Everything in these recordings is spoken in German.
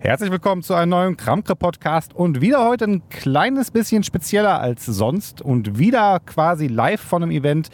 Herzlich willkommen zu einem neuen Kramke-Podcast und wieder heute ein kleines bisschen spezieller als sonst und wieder quasi live von einem Event.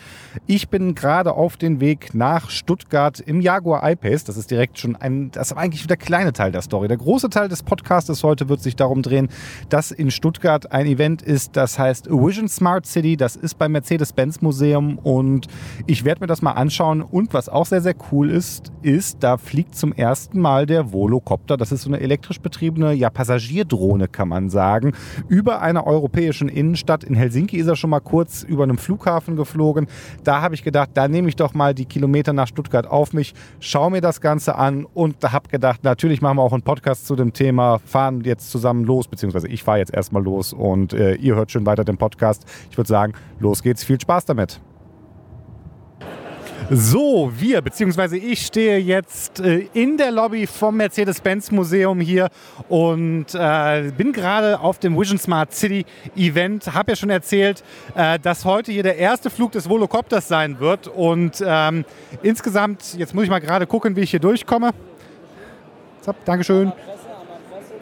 Ich bin gerade auf dem Weg nach Stuttgart im Jaguar I-Pace. Das ist direkt schon ein, das ist eigentlich der kleine Teil der Story. Der große Teil des Podcasts heute wird sich darum drehen, dass in Stuttgart ein Event ist, das heißt Vision Smart City. Das ist beim Mercedes-Benz Museum und ich werde mir das mal anschauen. Und was auch sehr, sehr cool ist, ist, da fliegt zum ersten Mal der Volocopter. Das ist so eine elektrisch betriebene ja, Passagierdrohne, kann man sagen, über einer europäischen Innenstadt. In Helsinki ist er schon mal kurz über einem Flughafen geflogen. Da habe ich gedacht, da nehme ich doch mal die Kilometer nach Stuttgart auf mich, schaue mir das Ganze an und habe gedacht, natürlich machen wir auch einen Podcast zu dem Thema, fahren jetzt zusammen los, beziehungsweise ich fahre jetzt erstmal los und äh, ihr hört schön weiter den Podcast. Ich würde sagen, los geht's, viel Spaß damit. So, wir, beziehungsweise ich stehe jetzt äh, in der Lobby vom Mercedes-Benz-Museum hier und äh, bin gerade auf dem Vision Smart City Event. Habe ja schon erzählt, äh, dass heute hier der erste Flug des Volocopters sein wird. Und ähm, insgesamt, jetzt muss ich mal gerade gucken, wie ich hier durchkomme. So, Dankeschön.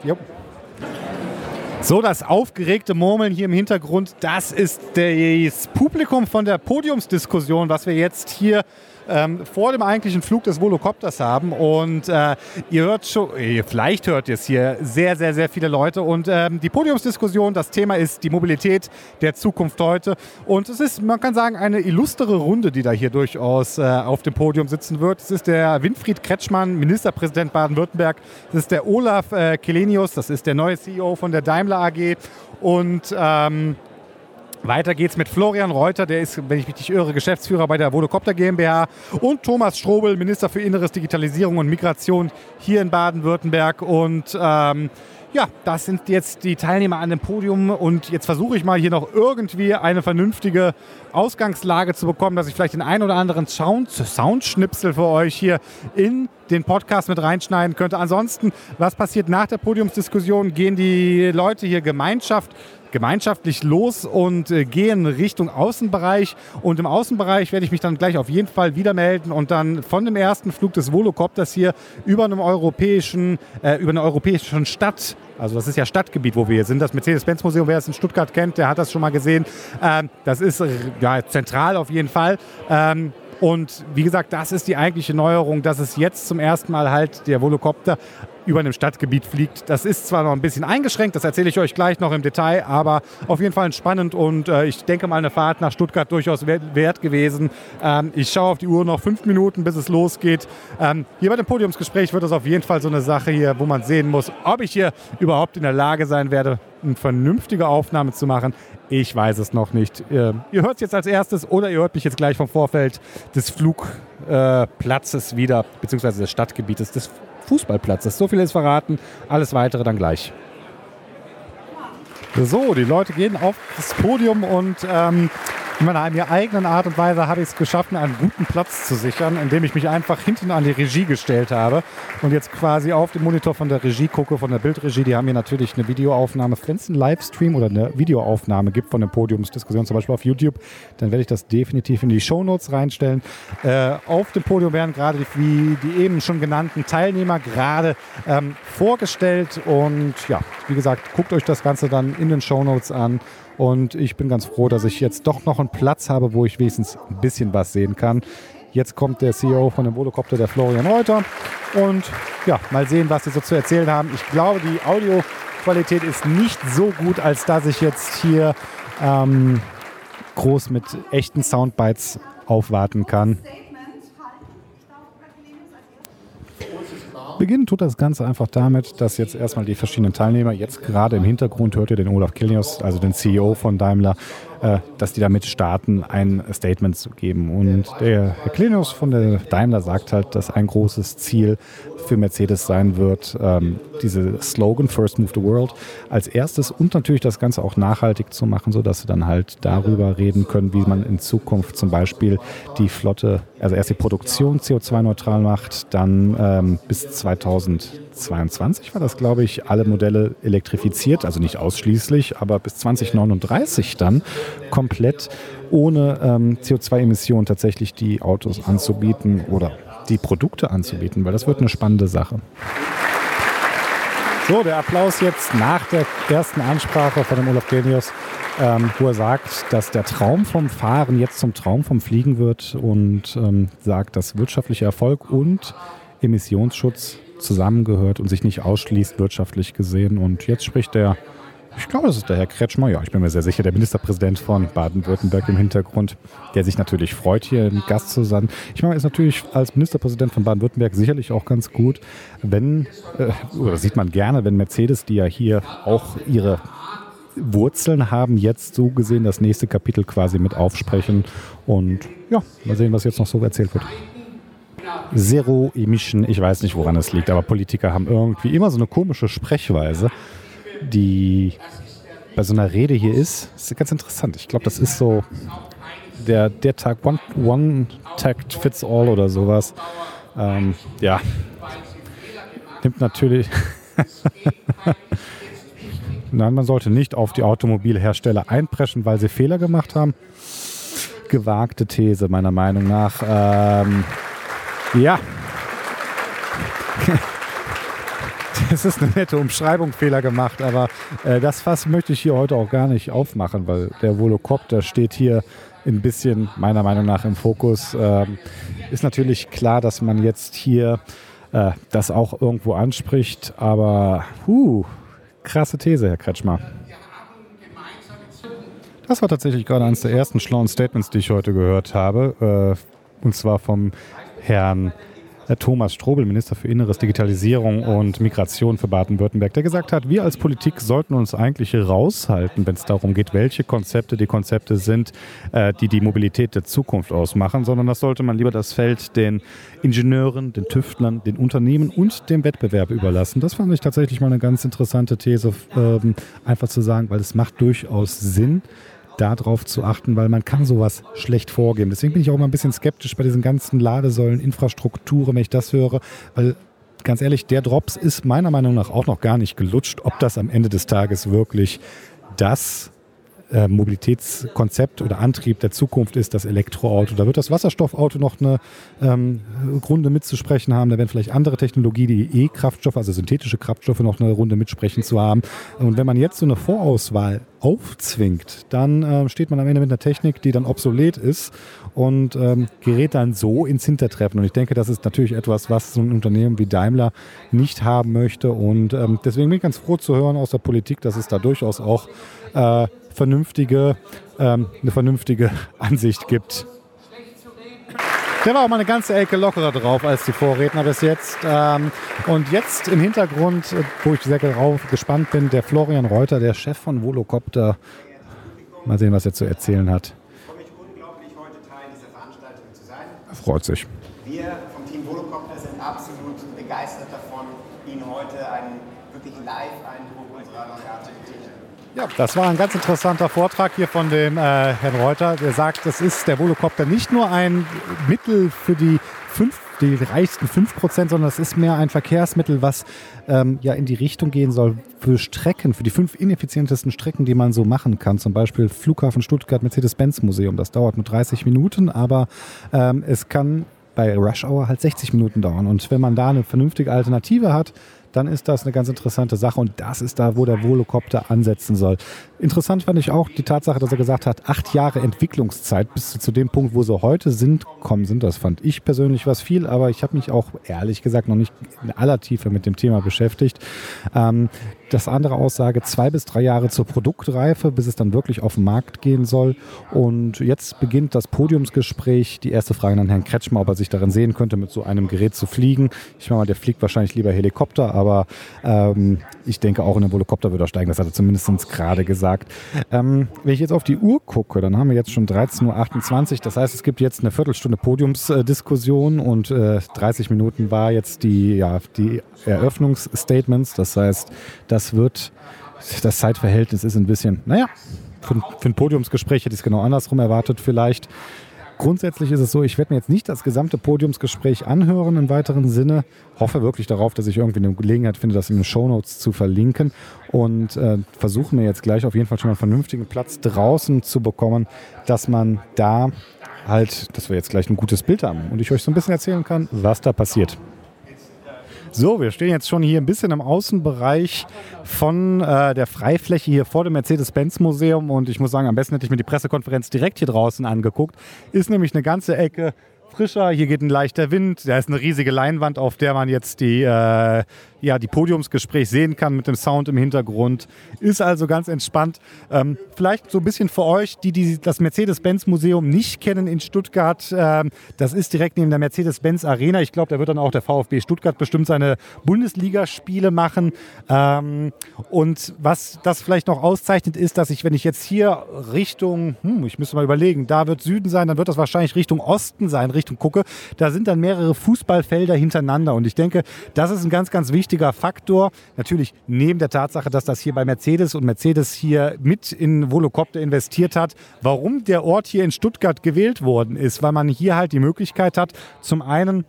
Jo. So, das aufgeregte Murmeln hier im Hintergrund, das ist das Publikum von der Podiumsdiskussion, was wir jetzt hier ähm, vor dem eigentlichen Flug des Volocopters haben. Und äh, ihr hört schon, vielleicht hört ihr es hier, sehr, sehr, sehr viele Leute. Und ähm, die Podiumsdiskussion, das Thema ist die Mobilität der Zukunft heute. Und es ist, man kann sagen, eine illustre Runde, die da hier durchaus äh, auf dem Podium sitzen wird. Es ist der Winfried Kretschmann, Ministerpräsident Baden-Württemberg. Es ist der Olaf äh, Kelenius, das ist der neue CEO von der Daimler AG. Und ähm, weiter geht's mit Florian Reuter, der ist, wenn ich mich nicht irre, Geschäftsführer bei der Vodocopter GmbH und Thomas Strobel, Minister für Inneres, Digitalisierung und Migration hier in Baden-Württemberg. Und ähm, ja, das sind jetzt die Teilnehmer an dem Podium und jetzt versuche ich mal hier noch irgendwie eine vernünftige Ausgangslage zu bekommen, dass ich vielleicht den einen oder anderen Sound, Soundschnipsel für euch hier in den Podcast mit reinschneiden könnte. Ansonsten, was passiert nach der Podiumsdiskussion? Gehen die Leute hier Gemeinschaft gemeinschaftlich los und äh, gehen Richtung Außenbereich. Und im Außenbereich werde ich mich dann gleich auf jeden Fall wieder melden und dann von dem ersten Flug des Volocopters hier über einem europäischen, äh, über eine europäische Stadt also das ist ja Stadtgebiet, wo wir hier sind. Das Mercedes-Benz-Museum, wer es in Stuttgart kennt, der hat das schon mal gesehen. Ähm, das ist ja, zentral auf jeden Fall. Ähm, und wie gesagt, das ist die eigentliche Neuerung, dass es jetzt zum ersten Mal halt der Volocopter über einem Stadtgebiet fliegt. Das ist zwar noch ein bisschen eingeschränkt, das erzähle ich euch gleich noch im Detail, aber auf jeden Fall spannend und äh, ich denke mal eine Fahrt nach Stuttgart durchaus wert gewesen. Ähm, ich schaue auf die Uhr noch fünf Minuten, bis es losgeht. Ähm, hier bei dem Podiumsgespräch wird das auf jeden Fall so eine Sache hier, wo man sehen muss, ob ich hier überhaupt in der Lage sein werde, eine vernünftige Aufnahme zu machen. Ich weiß es noch nicht. Äh, ihr hört es jetzt als erstes oder ihr hört mich jetzt gleich vom Vorfeld des Flugplatzes äh, wieder, beziehungsweise des Stadtgebietes, des Fußballplatzes. So viel ist verraten. Alles weitere dann gleich. So, die Leute gehen auf das Podium und ähm, in meiner eigenen Art und Weise habe ich es geschafft, mir einen guten Platz zu sichern, indem ich mich einfach hinten an die Regie gestellt habe und jetzt quasi auf dem Monitor von der Regie gucke, von der Bildregie. Die haben hier natürlich eine Videoaufnahme. Wenn es einen Livestream oder eine Videoaufnahme gibt von der Podiumsdiskussion, zum Beispiel auf YouTube, dann werde ich das definitiv in die Shownotes reinstellen. Äh, auf dem Podium werden gerade, die, wie die eben schon genannten Teilnehmer gerade ähm, vorgestellt. Und ja, wie gesagt, guckt euch das Ganze dann in den Shownotes an. Und ich bin ganz froh, dass ich jetzt doch noch einen Platz habe, wo ich wenigstens ein bisschen was sehen kann. Jetzt kommt der CEO von dem Volocopter, der Florian Reuter. Und ja, mal sehen, was sie so zu erzählen haben. Ich glaube, die Audioqualität ist nicht so gut, als dass ich jetzt hier ähm, groß mit echten Soundbites aufwarten kann. Beginnen tut das Ganze einfach damit, dass jetzt erstmal die verschiedenen Teilnehmer, jetzt gerade im Hintergrund hört ihr den Olaf Kilnius, also den CEO von Daimler, dass die damit starten, ein Statement zu geben. Und der Herr Klinius von der Daimler sagt halt, dass ein großes Ziel für Mercedes sein wird, ähm, diese Slogan First Move the World als erstes und natürlich das Ganze auch nachhaltig zu machen, sodass sie dann halt darüber reden können, wie man in Zukunft zum Beispiel die Flotte, also erst die Produktion CO2-neutral macht, dann ähm, bis 2022 war das, glaube ich, alle Modelle elektrifiziert, also nicht ausschließlich, aber bis 2039 dann komplett ohne ähm, CO2-Emissionen tatsächlich die Autos anzubieten oder die Produkte anzubieten, weil das wird eine spannende Sache. So, der Applaus jetzt nach der ersten Ansprache von dem Olaf Genius, ähm, wo er sagt, dass der Traum vom Fahren jetzt zum Traum vom Fliegen wird und ähm, sagt, dass wirtschaftlicher Erfolg und Emissionsschutz zusammengehört und sich nicht ausschließt wirtschaftlich gesehen. Und jetzt spricht der ich glaube, das ist der Herr Kretschmer. Ja, ich bin mir sehr sicher, der Ministerpräsident von Baden-Württemberg im Hintergrund, der sich natürlich freut, hier ein Gast zu sein. Ich meine, ist natürlich als Ministerpräsident von Baden-Württemberg sicherlich auch ganz gut, wenn, äh, oder sieht man gerne, wenn Mercedes, die ja hier auch ihre Wurzeln haben, jetzt so gesehen das nächste Kapitel quasi mit aufsprechen. Und ja, mal sehen, was jetzt noch so erzählt wird. Zero Emission, ich weiß nicht, woran es liegt, aber Politiker haben irgendwie immer so eine komische Sprechweise die bei so einer Rede hier ist, ist ganz interessant. Ich glaube, das ist so der, der Tag, One, one Tact Fits All oder sowas. Ähm, ja, nimmt natürlich. Nein, man sollte nicht auf die Automobilhersteller einpreschen, weil sie Fehler gemacht haben. Gewagte These, meiner Meinung nach. Ähm, ja. es ist eine nette Umschreibung, Fehler gemacht, aber äh, das Fass möchte ich hier heute auch gar nicht aufmachen, weil der Volocopter steht hier ein bisschen meiner Meinung nach im Fokus. Ähm, ist natürlich klar, dass man jetzt hier äh, das auch irgendwo anspricht, aber huh, krasse These, Herr Kretschmer. Das war tatsächlich gerade eines der ersten schlauen Statements, die ich heute gehört habe, äh, und zwar vom Herrn Thomas Strobel, Minister für Inneres, Digitalisierung und Migration für Baden-Württemberg, der gesagt hat, wir als Politik sollten uns eigentlich raushalten, wenn es darum geht, welche Konzepte die Konzepte sind, äh, die die Mobilität der Zukunft ausmachen, sondern das sollte man lieber das Feld den Ingenieuren, den Tüftlern, den Unternehmen und dem Wettbewerb überlassen. Das fand ich tatsächlich mal eine ganz interessante These, ähm, einfach zu sagen, weil es macht durchaus Sinn, darauf zu achten, weil man kann sowas schlecht vorgeben. Deswegen bin ich auch immer ein bisschen skeptisch bei diesen ganzen Ladesäulen, Infrastrukturen, wenn ich das höre, weil ganz ehrlich, der Drops ist meiner Meinung nach auch noch gar nicht gelutscht, ob das am Ende des Tages wirklich das äh, Mobilitätskonzept oder Antrieb der Zukunft ist das Elektroauto. Da wird das Wasserstoffauto noch eine ähm, Runde mitzusprechen haben. Da werden vielleicht andere Technologien, die E-Kraftstoffe, also synthetische Kraftstoffe, noch eine Runde mitsprechen zu haben. Und wenn man jetzt so eine Vorauswahl aufzwingt, dann äh, steht man am Ende mit einer Technik, die dann obsolet ist und ähm, gerät dann so ins Hintertreffen. Und ich denke, das ist natürlich etwas, was so ein Unternehmen wie Daimler nicht haben möchte. Und ähm, deswegen bin ich ganz froh zu hören aus der Politik, dass es da durchaus auch äh, vernünftige, ähm, eine vernünftige Ansicht gibt. Der war auch mal eine ganze Ecke lockerer drauf als die Vorredner bis jetzt. Ähm, und jetzt im Hintergrund, wo ich sehr darauf gespannt bin, der Florian Reuter, der Chef von Volocopter. Mal sehen, was er zu erzählen hat. Er freut sich. Wir vom Team Volocopter sind absolut begeistert davon, Ihnen heute einen wirklich Live-Eindruck unserer Neuartigkeit ja, das war ein ganz interessanter Vortrag hier von dem äh, Herrn Reuter. Der sagt, das ist der Volocopter nicht nur ein Mittel für die fünf, die reichsten 5%, sondern es ist mehr ein Verkehrsmittel, was ähm, ja in die Richtung gehen soll für Strecken, für die fünf ineffizientesten Strecken, die man so machen kann. Zum Beispiel Flughafen Stuttgart, Mercedes-Benz-Museum. Das dauert nur 30 Minuten, aber ähm, es kann bei Rush Hour halt 60 Minuten dauern. Und wenn man da eine vernünftige Alternative hat, dann ist das eine ganz interessante Sache und das ist da, wo der Volocopter ansetzen soll. Interessant fand ich auch die Tatsache, dass er gesagt hat, acht Jahre Entwicklungszeit bis zu dem Punkt, wo sie heute sind, kommen sind. Das fand ich persönlich was viel, aber ich habe mich auch ehrlich gesagt noch nicht in aller Tiefe mit dem Thema beschäftigt. Ähm, das andere Aussage, zwei bis drei Jahre zur Produktreife, bis es dann wirklich auf den Markt gehen soll. Und jetzt beginnt das Podiumsgespräch. Die erste Frage an Herrn Kretschmer, ob er sich darin sehen könnte, mit so einem Gerät zu fliegen. Ich meine der fliegt wahrscheinlich lieber Helikopter, aber ähm, ich denke auch in den Volocopter würde er steigen. Das hat er zumindest gerade gesagt. Ähm, wenn ich jetzt auf die Uhr gucke, dann haben wir jetzt schon 13.28 Uhr. Das heißt, es gibt jetzt eine Viertelstunde Podiumsdiskussion und äh, 30 Minuten war jetzt die, ja, die Eröffnungsstatements. Das heißt, das wird, das Zeitverhältnis ist ein bisschen, naja, für, für ein Podiumsgespräch hätte ich es genau andersrum erwartet vielleicht. Grundsätzlich ist es so, ich werde mir jetzt nicht das gesamte Podiumsgespräch anhören im weiteren Sinne. Hoffe wirklich darauf, dass ich irgendwie eine Gelegenheit finde, das in den Shownotes zu verlinken und äh, versuche mir jetzt gleich auf jeden Fall schon mal einen vernünftigen Platz draußen zu bekommen, dass man da halt, dass wir jetzt gleich ein gutes Bild haben und ich euch so ein bisschen erzählen kann, was da passiert. So, wir stehen jetzt schon hier ein bisschen im Außenbereich von äh, der Freifläche hier vor dem Mercedes-Benz-Museum und ich muss sagen, am besten hätte ich mir die Pressekonferenz direkt hier draußen angeguckt. Ist nämlich eine ganze Ecke frischer, hier geht ein leichter Wind, da ist eine riesige Leinwand, auf der man jetzt die, äh, ja, die Podiumsgespräch sehen kann mit dem Sound im Hintergrund. Ist also ganz entspannt. Ähm, vielleicht so ein bisschen für euch, die, die das Mercedes-Benz-Museum nicht kennen in Stuttgart. Ähm, das ist direkt neben der Mercedes-Benz Arena. Ich glaube, da wird dann auch der VfB Stuttgart bestimmt seine Bundesligaspiele machen. Ähm, und was das vielleicht noch auszeichnet, ist, dass ich, wenn ich jetzt hier Richtung, hm, ich müsste mal überlegen, da wird Süden sein, dann wird das wahrscheinlich Richtung Osten sein, Richtung gucke, da sind dann mehrere Fußballfelder hintereinander. Und ich denke, das ist ein ganz, ganz wichtiger Faktor. Natürlich neben der Tatsache, dass das hier bei Mercedes und Mercedes hier mit in Volocopter investiert hat, warum der Ort hier in Stuttgart gewählt worden ist, weil man hier halt die Möglichkeit hat, zum einen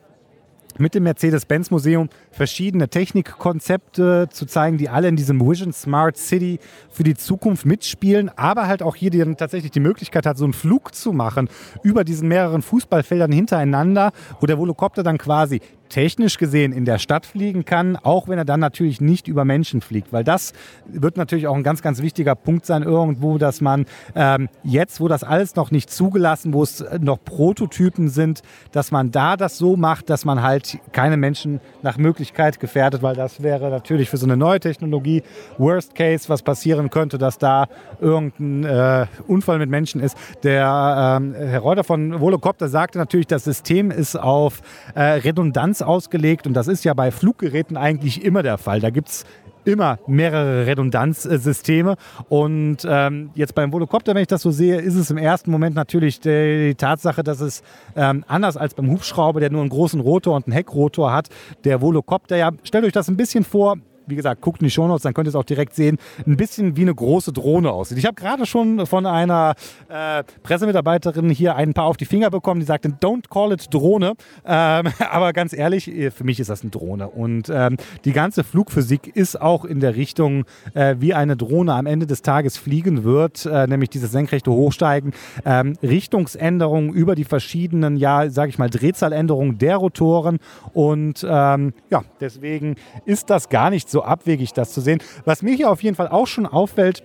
mit dem Mercedes-Benz-Museum verschiedene Technikkonzepte zu zeigen, die alle in diesem Vision Smart City für die Zukunft mitspielen, aber halt auch hier die dann tatsächlich die Möglichkeit hat, so einen Flug zu machen über diesen mehreren Fußballfeldern hintereinander, wo der Volocopter dann quasi technisch gesehen in der Stadt fliegen kann, auch wenn er dann natürlich nicht über Menschen fliegt. Weil das wird natürlich auch ein ganz, ganz wichtiger Punkt sein irgendwo, dass man ähm, jetzt, wo das alles noch nicht zugelassen, wo es noch Prototypen sind, dass man da das so macht, dass man halt keine Menschen nach Möglichkeit gefährdet, weil das wäre natürlich für so eine neue Technologie Worst Case, was passieren könnte, dass da irgendein äh, Unfall mit Menschen ist. Der ähm, Herr Reuter von Volocopter sagte natürlich, das System ist auf äh, Redundanz ausgelegt und das ist ja bei Fluggeräten eigentlich immer der Fall. Da gibt es immer mehrere Redundanzsysteme. Und ähm, jetzt beim Volocopter, wenn ich das so sehe, ist es im ersten Moment natürlich die, die Tatsache, dass es ähm, anders als beim Hubschrauber, der nur einen großen Rotor und einen Heckrotor hat, der Volocopter, ja, stellt euch das ein bisschen vor, wie gesagt, guckt in die Shownotes, dann könnt ihr es auch direkt sehen, ein bisschen wie eine große Drohne aussieht. Ich habe gerade schon von einer äh, Pressemitarbeiterin hier ein paar auf die Finger bekommen, die sagte, don't call it Drohne. Ähm, aber ganz ehrlich, äh, für mich ist das eine Drohne. Und ähm, die ganze Flugphysik ist auch in der Richtung, äh, wie eine Drohne am Ende des Tages fliegen wird, äh, nämlich dieses senkrechte Hochsteigen, ähm, Richtungsänderungen über die verschiedenen, ja, sage ich mal, Drehzahländerungen der Rotoren. Und ähm, ja, deswegen ist das gar nicht so abwegig, das zu sehen. Was mir hier auf jeden Fall auch schon auffällt,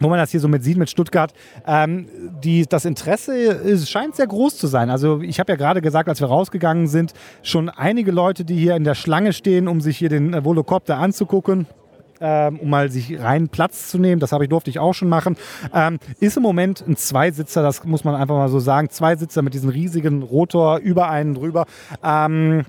wo man das hier so mit sieht mit Stuttgart, ähm, die, das Interesse ist, scheint sehr groß zu sein. Also ich habe ja gerade gesagt, als wir rausgegangen sind, schon einige Leute, die hier in der Schlange stehen, um sich hier den äh, Volocopter anzugucken. Ähm, um mal sich rein Platz zu nehmen, das habe ich durfte ich auch schon machen, ähm, ist im Moment ein Zweisitzer, das muss man einfach mal so sagen, Zweisitzer mit diesem riesigen Rotor über einen drüber. Ähm,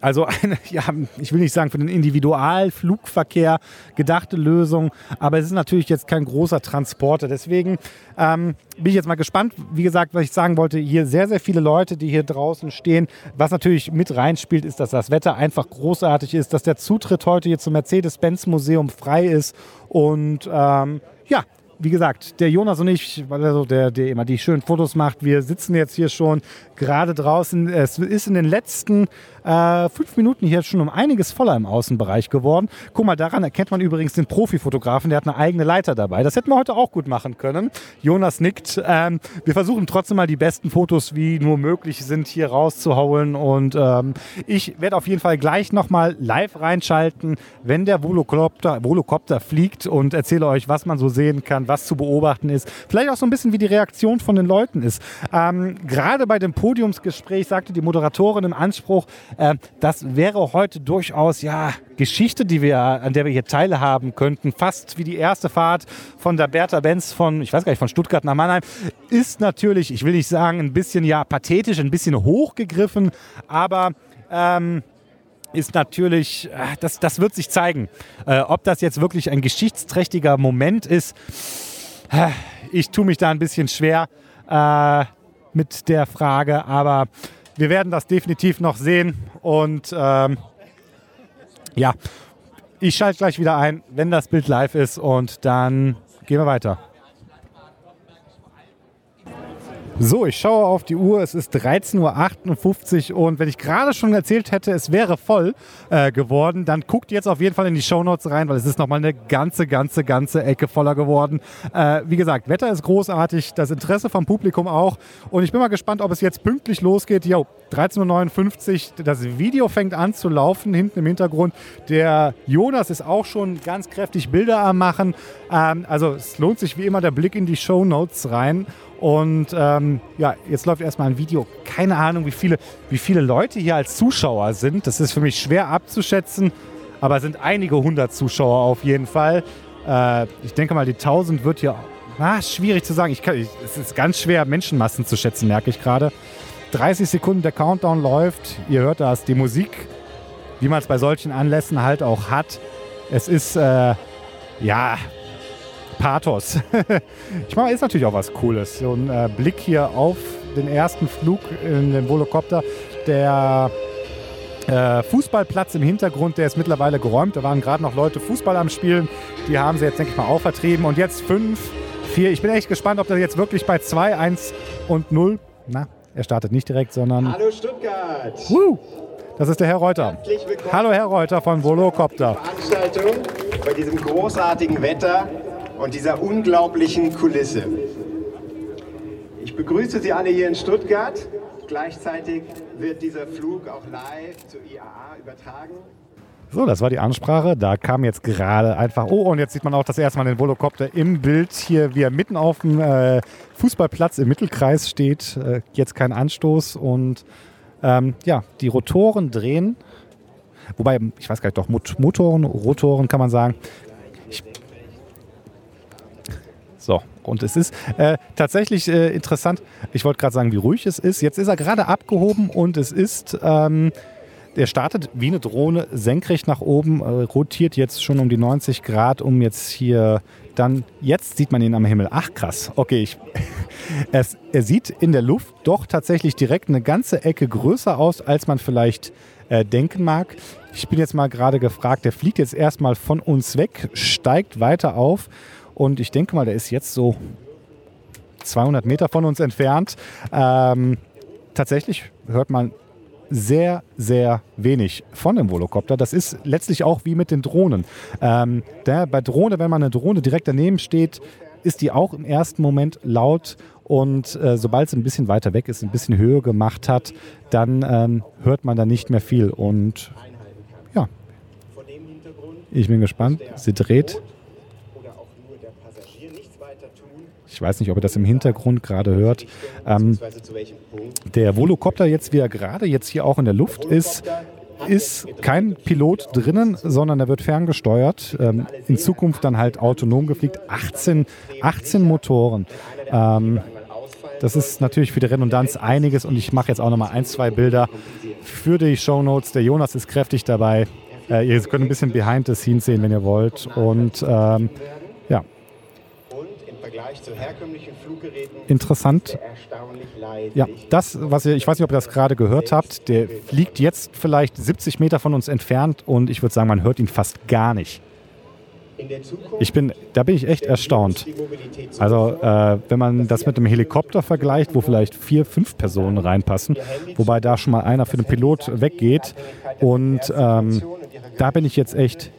also eine, ja, ich will nicht sagen für den Individualflugverkehr gedachte Lösung, aber es ist natürlich jetzt kein großer Transporter. Deswegen ähm, bin ich jetzt mal gespannt. Wie gesagt, was ich sagen wollte, hier sehr, sehr viele Leute, die hier draußen stehen. Was natürlich mit reinspielt, ist, dass das Wetter einfach großartig ist, dass der Zutritt heute hier zum Mercedes-Benz-Museum frei ist und ähm, ja, wie gesagt, der Jonas und ich, weil er so der, der immer die schönen Fotos macht, wir sitzen jetzt hier schon gerade draußen. Es ist in den letzten äh, fünf Minuten hier schon um einiges voller im Außenbereich geworden. Guck mal, daran erkennt man übrigens den Profifotografen, der hat eine eigene Leiter dabei. Das hätten wir heute auch gut machen können. Jonas nickt. Ähm, wir versuchen trotzdem mal die besten Fotos, wie nur möglich sind, hier rauszuhauen. Und ähm, ich werde auf jeden Fall gleich nochmal live reinschalten, wenn der Volocopter, Volocopter fliegt und erzähle euch, was man so sehen kann, was zu beobachten ist. Vielleicht auch so ein bisschen, wie die Reaktion von den Leuten ist. Ähm, gerade bei dem Podiumsgespräch sagte die Moderatorin im Anspruch, äh, das wäre heute durchaus ja Geschichte, die wir, an der wir hier teilhaben könnten. Fast wie die erste Fahrt von der Bertha Benz von, ich weiß gar nicht, von Stuttgart nach Mannheim. Ist natürlich, ich will nicht sagen, ein bisschen ja pathetisch, ein bisschen hochgegriffen, aber ähm, ist natürlich, äh, das, das wird sich zeigen. Äh, ob das jetzt wirklich ein geschichtsträchtiger Moment ist, äh, ich tue mich da ein bisschen schwer mit der Frage, aber wir werden das definitiv noch sehen und ähm, ja, ich schalte gleich wieder ein, wenn das Bild live ist und dann gehen wir weiter. So, ich schaue auf die Uhr, es ist 13.58 Uhr und wenn ich gerade schon erzählt hätte, es wäre voll äh, geworden, dann guckt jetzt auf jeden Fall in die Shownotes rein, weil es ist nochmal eine ganze, ganze, ganze Ecke voller geworden. Äh, wie gesagt, Wetter ist großartig, das Interesse vom Publikum auch und ich bin mal gespannt, ob es jetzt pünktlich losgeht. Jo, 13.59 Uhr, das Video fängt an zu laufen, hinten im Hintergrund. Der Jonas ist auch schon ganz kräftig Bilder am Machen. Ähm, also es lohnt sich wie immer der Blick in die Show Notes rein. Und ähm, ja, jetzt läuft erstmal ein Video. Keine Ahnung, wie viele, wie viele Leute hier als Zuschauer sind. Das ist für mich schwer abzuschätzen, aber es sind einige hundert Zuschauer auf jeden Fall. Äh, ich denke mal, die 1000 wird hier. Ah, schwierig zu sagen. Ich kann, ich, es ist ganz schwer, Menschenmassen zu schätzen, merke ich gerade. 30 Sekunden der Countdown läuft. Ihr hört das, die Musik, wie man es bei solchen Anlässen halt auch hat. Es ist, äh, ja, Pathos. ich meine, ist natürlich auch was Cooles. So ein äh, Blick hier auf den ersten Flug in den Volocopter. Der äh, Fußballplatz im Hintergrund, der ist mittlerweile geräumt. Da waren gerade noch Leute Fußball am Spielen. Die haben sie jetzt, denke ich mal, auch vertrieben. Und jetzt 5, 4. Ich bin echt gespannt, ob das jetzt wirklich bei 2, 1 und 0. Na, er startet nicht direkt, sondern. Hallo Stuttgart! Woo! Das ist der Herr Reuter. Hallo Herr Reuter von Volocopter. Veranstaltung bei diesem großartigen Wetter und dieser unglaublichen Kulisse. Ich begrüße Sie alle hier in Stuttgart. Gleichzeitig wird dieser Flug auch live zur IAA übertragen. So, das war die Ansprache. Da kam jetzt gerade einfach. Oh, und jetzt sieht man auch das erste Mal den Volocopter im Bild hier, wie er mitten auf dem äh, Fußballplatz im Mittelkreis steht. Äh, jetzt kein Anstoß und ähm, ja, die Rotoren drehen. Wobei, ich weiß gar nicht, doch Motoren, Rotoren kann man sagen. Ich so, und es ist äh, tatsächlich äh, interessant. Ich wollte gerade sagen, wie ruhig es ist. Jetzt ist er gerade abgehoben und es ist ähm, der startet wie eine Drohne senkrecht nach oben, äh, rotiert jetzt schon um die 90 Grad, um jetzt hier dann, jetzt sieht man ihn am Himmel. Ach krass, okay, ich, es, er sieht in der Luft doch tatsächlich direkt eine ganze Ecke größer aus, als man vielleicht äh, denken mag. Ich bin jetzt mal gerade gefragt, der fliegt jetzt erstmal von uns weg, steigt weiter auf und ich denke mal, der ist jetzt so 200 Meter von uns entfernt. Ähm, tatsächlich hört man sehr, sehr wenig von dem Volocopter. Das ist letztlich auch wie mit den Drohnen. Ähm, der, bei Drohne, wenn man eine Drohne direkt daneben steht, ist die auch im ersten Moment laut und äh, sobald es ein bisschen weiter weg ist, ein bisschen Höhe gemacht hat, dann ähm, hört man da nicht mehr viel. Und ja, ich bin gespannt. Sie dreht Ich weiß nicht, ob ihr das im Hintergrund gerade hört. Ähm, der Volocopter jetzt, wie er gerade jetzt hier auch in der Luft ist, ist kein Pilot drinnen, sondern er wird ferngesteuert. Ähm, in Zukunft dann halt autonom gefliegt. 18, 18 Motoren. Ähm, das ist natürlich für die Redundanz einiges und ich mache jetzt auch nochmal ein, zwei Bilder für die Show Notes. Der Jonas ist kräftig dabei. Äh, ihr könnt ein bisschen behind the scenes sehen, wenn ihr wollt. Und ähm, ja, Vergleich zu herkömmlichen Fluggeräten interessant. Ja, das, was ihr, ich weiß nicht, ob ihr das gerade gehört habt, der fliegt jetzt vielleicht 70 Meter von uns entfernt und ich würde sagen, man hört ihn fast gar nicht. Ich bin, da bin ich echt erstaunt. Also, äh, wenn man das mit einem Helikopter vergleicht, wo vielleicht vier, fünf Personen reinpassen, wobei da schon mal einer für den Pilot weggeht. Und ähm, da bin ich jetzt echt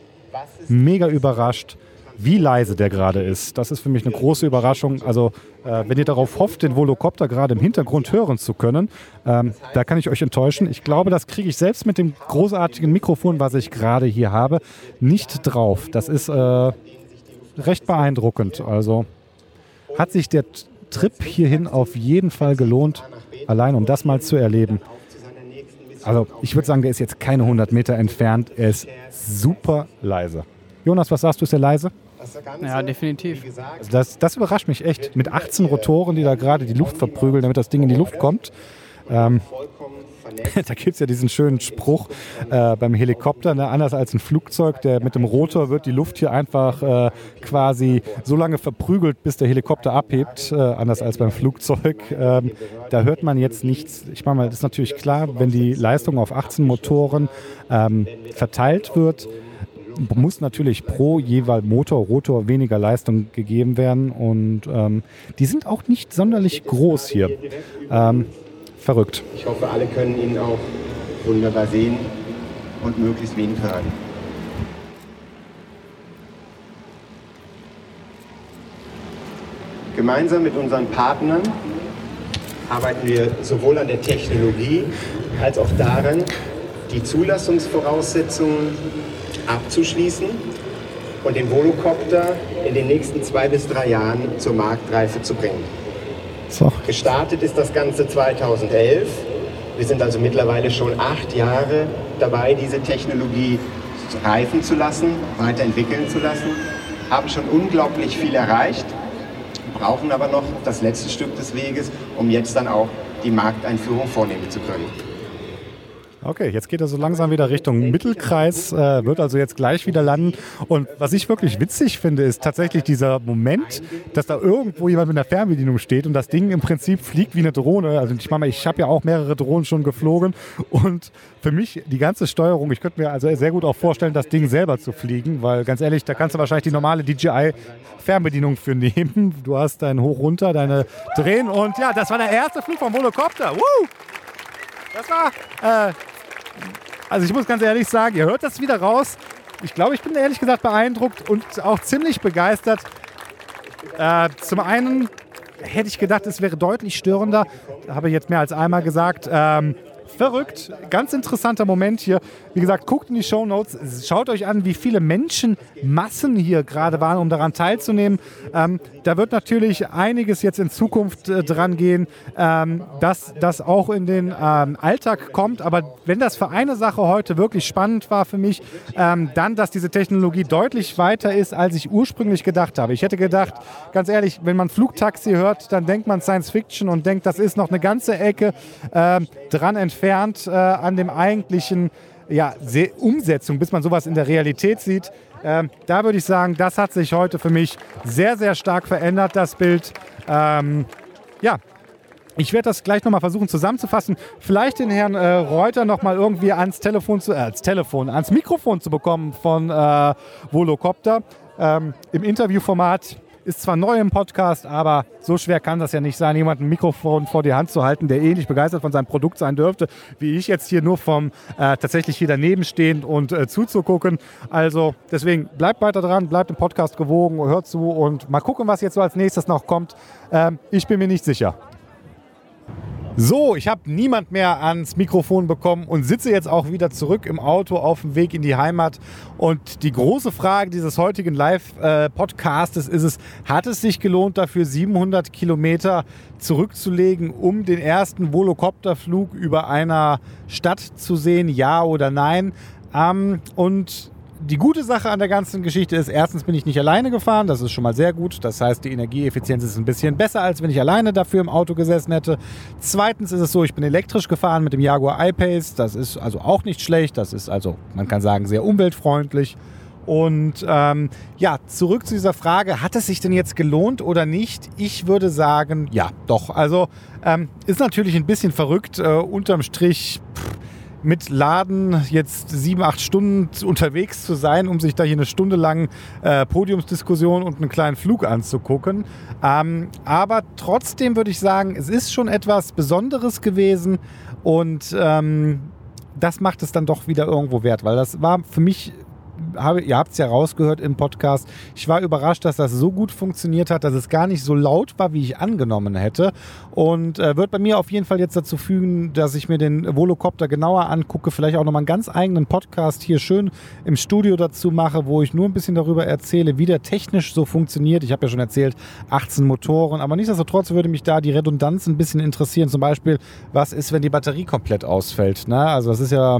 mega überrascht wie leise der gerade ist. Das ist für mich eine große Überraschung. Also äh, wenn ihr darauf hofft, den Volocopter gerade im Hintergrund hören zu können, ähm, da kann ich euch enttäuschen. Ich glaube, das kriege ich selbst mit dem großartigen Mikrofon, was ich gerade hier habe, nicht drauf. Das ist äh, recht beeindruckend. Also hat sich der Trip hierhin auf jeden Fall gelohnt, allein um das mal zu erleben. Also ich würde sagen, der ist jetzt keine 100 Meter entfernt. Er ist super leise. Jonas, was sagst du, ist er leise? Ja, definitiv. Also das, das überrascht mich echt. Mit 18 Rotoren, die da gerade die Luft verprügeln, damit das Ding in die Luft kommt. Ähm, da gibt es ja diesen schönen Spruch äh, beim Helikopter, ne? anders als ein Flugzeug, der mit dem Rotor wird die Luft hier einfach äh, quasi so lange verprügelt, bis der Helikopter abhebt, äh, anders als beim Flugzeug. Ähm, da hört man jetzt nichts. Ich meine mal, das ist natürlich klar, wenn die Leistung auf 18 Motoren ähm, verteilt wird, muss natürlich pro jeweils Motor, Rotor weniger Leistung gegeben werden und ähm, die sind auch nicht sonderlich groß hier. Ähm, verrückt. Ich hoffe, alle können ihn auch wunderbar sehen und möglichst wenig hören. Gemeinsam mit unseren Partnern arbeiten wir sowohl an der Technologie als auch daran, die Zulassungsvoraussetzungen abzuschließen und den Volocopter in den nächsten zwei bis drei Jahren zur Marktreife zu bringen. So. Gestartet ist das Ganze 2011. Wir sind also mittlerweile schon acht Jahre dabei, diese Technologie reifen zu lassen, weiterentwickeln zu lassen, haben schon unglaublich viel erreicht, brauchen aber noch das letzte Stück des Weges, um jetzt dann auch die Markteinführung vornehmen zu können. Okay, jetzt geht er so langsam wieder Richtung Mittelkreis, äh, wird also jetzt gleich wieder landen. Und was ich wirklich witzig finde, ist tatsächlich dieser Moment, dass da irgendwo jemand mit einer Fernbedienung steht und das Ding im Prinzip fliegt wie eine Drohne. Also ich meine, ich habe ja auch mehrere Drohnen schon geflogen und für mich die ganze Steuerung, ich könnte mir also sehr gut auch vorstellen, das Ding selber zu fliegen, weil ganz ehrlich, da kannst du wahrscheinlich die normale DJI Fernbedienung für nehmen. Du hast dein Hoch runter, deine Drehen und ja, das war der erste Flug vom Volocopter. Woo! Das war, äh, also ich muss ganz ehrlich sagen, ihr hört das wieder raus. Ich glaube, ich bin ehrlich gesagt beeindruckt und auch ziemlich begeistert. Äh, zum einen hätte ich gedacht, es wäre deutlich störender. Habe ich jetzt mehr als einmal gesagt. Ähm, verrückt. Ganz interessanter Moment hier. Wie gesagt, guckt in die Show Notes. Schaut euch an, wie viele Menschenmassen hier gerade waren, um daran teilzunehmen. Ähm, da wird natürlich einiges jetzt in Zukunft äh, dran gehen, ähm, dass das auch in den ähm, Alltag kommt. Aber wenn das für eine Sache heute wirklich spannend war für mich, ähm, dann, dass diese Technologie deutlich weiter ist, als ich ursprünglich gedacht habe. Ich hätte gedacht, ganz ehrlich, wenn man Flugtaxi hört, dann denkt man Science Fiction und denkt, das ist noch eine ganze Ecke äh, dran entfernt äh, an dem eigentlichen ja, Umsetzung, bis man sowas in der Realität sieht. Ähm, da würde ich sagen, das hat sich heute für mich sehr, sehr stark verändert, das Bild. Ähm, ja, ich werde das gleich nochmal versuchen zusammenzufassen. Vielleicht den Herrn äh, Reuter nochmal irgendwie ans Telefon, zu, äh, ans Telefon, ans Mikrofon zu bekommen von äh, Volocopter. Ähm, Im Interviewformat ist zwar neu im Podcast, aber so schwer kann das ja nicht sein, jemanden ein Mikrofon vor die Hand zu halten, der ähnlich begeistert von seinem Produkt sein dürfte, wie ich jetzt hier nur vom äh, tatsächlich hier daneben stehen und äh, zuzugucken. Also deswegen bleibt weiter dran, bleibt im Podcast gewogen, hört zu und mal gucken, was jetzt so als nächstes noch kommt. Ähm, ich bin mir nicht sicher. So, ich habe niemand mehr ans Mikrofon bekommen und sitze jetzt auch wieder zurück im Auto auf dem Weg in die Heimat. Und die große Frage dieses heutigen Live-Podcastes ist es, hat es sich gelohnt, dafür 700 Kilometer zurückzulegen, um den ersten Volocopterflug über einer Stadt zu sehen, ja oder nein? Ähm, und die gute Sache an der ganzen Geschichte ist, erstens bin ich nicht alleine gefahren, das ist schon mal sehr gut. Das heißt, die Energieeffizienz ist ein bisschen besser, als wenn ich alleine dafür im Auto gesessen hätte. Zweitens ist es so, ich bin elektrisch gefahren mit dem Jaguar I-Pace. Das ist also auch nicht schlecht. Das ist also, man kann sagen, sehr umweltfreundlich. Und ähm, ja, zurück zu dieser Frage, hat es sich denn jetzt gelohnt oder nicht? Ich würde sagen, ja, doch. Also ähm, ist natürlich ein bisschen verrückt. Äh, unterm Strich, mit Laden jetzt sieben, acht Stunden unterwegs zu sein, um sich da hier eine Stunde lang äh, Podiumsdiskussion und einen kleinen Flug anzugucken. Ähm, aber trotzdem würde ich sagen, es ist schon etwas Besonderes gewesen und ähm, das macht es dann doch wieder irgendwo wert, weil das war für mich habe, ihr habt es ja rausgehört im Podcast, ich war überrascht, dass das so gut funktioniert hat, dass es gar nicht so laut war, wie ich angenommen hätte. Und äh, wird bei mir auf jeden Fall jetzt dazu fügen, dass ich mir den Volocopter genauer angucke, vielleicht auch nochmal einen ganz eigenen Podcast hier schön im Studio dazu mache, wo ich nur ein bisschen darüber erzähle, wie der technisch so funktioniert. Ich habe ja schon erzählt, 18 Motoren, aber nichtsdestotrotz würde mich da die Redundanz ein bisschen interessieren. Zum Beispiel, was ist, wenn die Batterie komplett ausfällt? Ne? Also das ist ja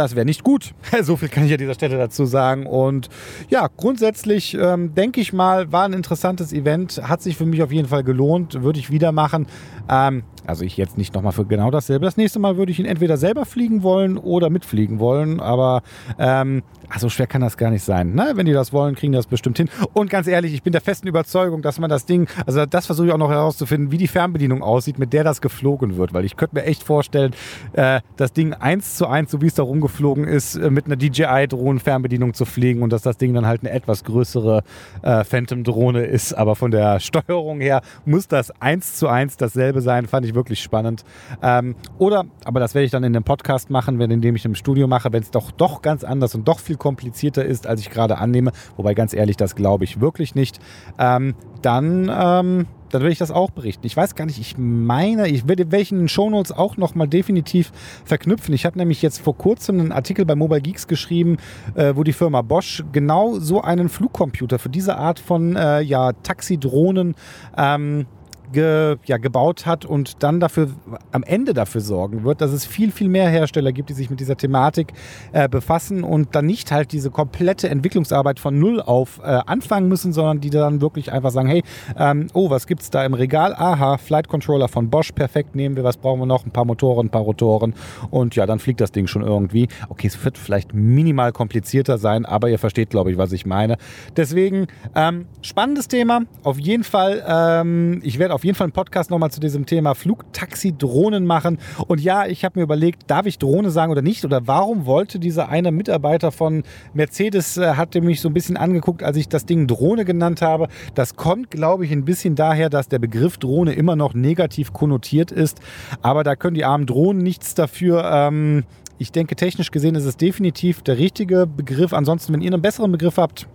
das wäre nicht gut. so viel kann ich an dieser Stelle dazu sagen. Und ja, grundsätzlich ähm, denke ich mal, war ein interessantes Event. Hat sich für mich auf jeden Fall gelohnt. Würde ich wieder machen. Ähm, also ich jetzt nicht nochmal für genau dasselbe. Das nächste Mal würde ich ihn entweder selber fliegen wollen oder mitfliegen wollen. Aber ähm, ach, so schwer kann das gar nicht sein. Ne? Wenn die das wollen, kriegen die das bestimmt hin. Und ganz ehrlich, ich bin der festen Überzeugung, dass man das Ding, also das versuche ich auch noch herauszufinden, wie die Fernbedienung aussieht, mit der das geflogen wird. Weil ich könnte mir echt vorstellen, äh, das Ding eins zu eins, so wie es da rumgeflogen ist, äh, mit einer DJI-Drohnen-Fernbedienung zu fliegen und dass das Ding dann halt eine etwas größere äh, Phantom-Drohne ist. Aber von der Steuerung her muss das eins zu eins dasselbe sein. Fand ich ich wirklich spannend. Ähm, oder, aber das werde ich dann in dem Podcast machen, wenn, indem ich im Studio mache, wenn es doch, doch ganz anders und doch viel komplizierter ist, als ich gerade annehme. Wobei ganz ehrlich, das glaube ich wirklich nicht. Ähm, dann ähm, dann will ich das auch berichten. Ich weiß gar nicht, ich meine, ich werde welchen Shownotes auch nochmal definitiv verknüpfen. Ich habe nämlich jetzt vor kurzem einen Artikel bei Mobile Geeks geschrieben, äh, wo die Firma Bosch genau so einen Flugcomputer für diese Art von äh, ja, Taxidrohnen ähm, ge, ja, gebaut hat und dann dafür am Ende dafür sorgen wird, dass es viel, viel mehr Hersteller gibt, die sich mit dieser Thematik äh, befassen und dann nicht halt diese komplette Entwicklungsarbeit von null auf äh, anfangen müssen, sondern die dann wirklich einfach sagen, hey, ähm, oh, was gibt es da im Regal? Aha, Flight Controller von Bosch, perfekt, nehmen wir, was brauchen wir noch? Ein paar Motoren, ein paar Rotoren und ja, dann fliegt das Ding schon irgendwie. Okay, es wird vielleicht minimal komplizierter sein, aber ihr versteht, glaube ich, was ich meine. Deswegen, ähm, spannendes Thema, auf jeden Fall. Ähm, ich werde auf auf jeden Fall einen Podcast nochmal zu diesem Thema Flugtaxi-Drohnen machen. Und ja, ich habe mir überlegt, darf ich Drohne sagen oder nicht? Oder warum wollte dieser eine Mitarbeiter von Mercedes, äh, hatte mich so ein bisschen angeguckt, als ich das Ding Drohne genannt habe. Das kommt, glaube ich, ein bisschen daher, dass der Begriff Drohne immer noch negativ konnotiert ist. Aber da können die armen Drohnen nichts dafür. Ähm, ich denke, technisch gesehen ist es definitiv der richtige Begriff. Ansonsten, wenn ihr einen besseren Begriff habt,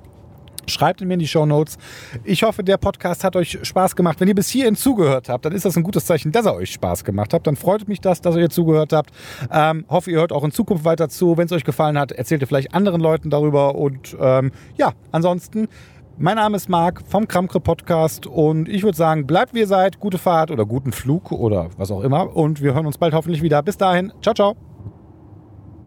Schreibt mir in die Show Notes. Ich hoffe, der Podcast hat euch Spaß gemacht. Wenn ihr bis hierhin zugehört habt, dann ist das ein gutes Zeichen, dass er euch Spaß gemacht hat. Dann freut mich das, dass ihr zugehört habt. Ähm, hoffe, ihr hört auch in Zukunft weiter zu. Wenn es euch gefallen hat, erzählt ihr vielleicht anderen Leuten darüber. Und ähm, ja, ansonsten, mein Name ist Marc vom Kramkre Podcast und ich würde sagen, bleibt wie ihr seid, gute Fahrt oder guten Flug oder was auch immer. Und wir hören uns bald hoffentlich wieder. Bis dahin, ciao, ciao.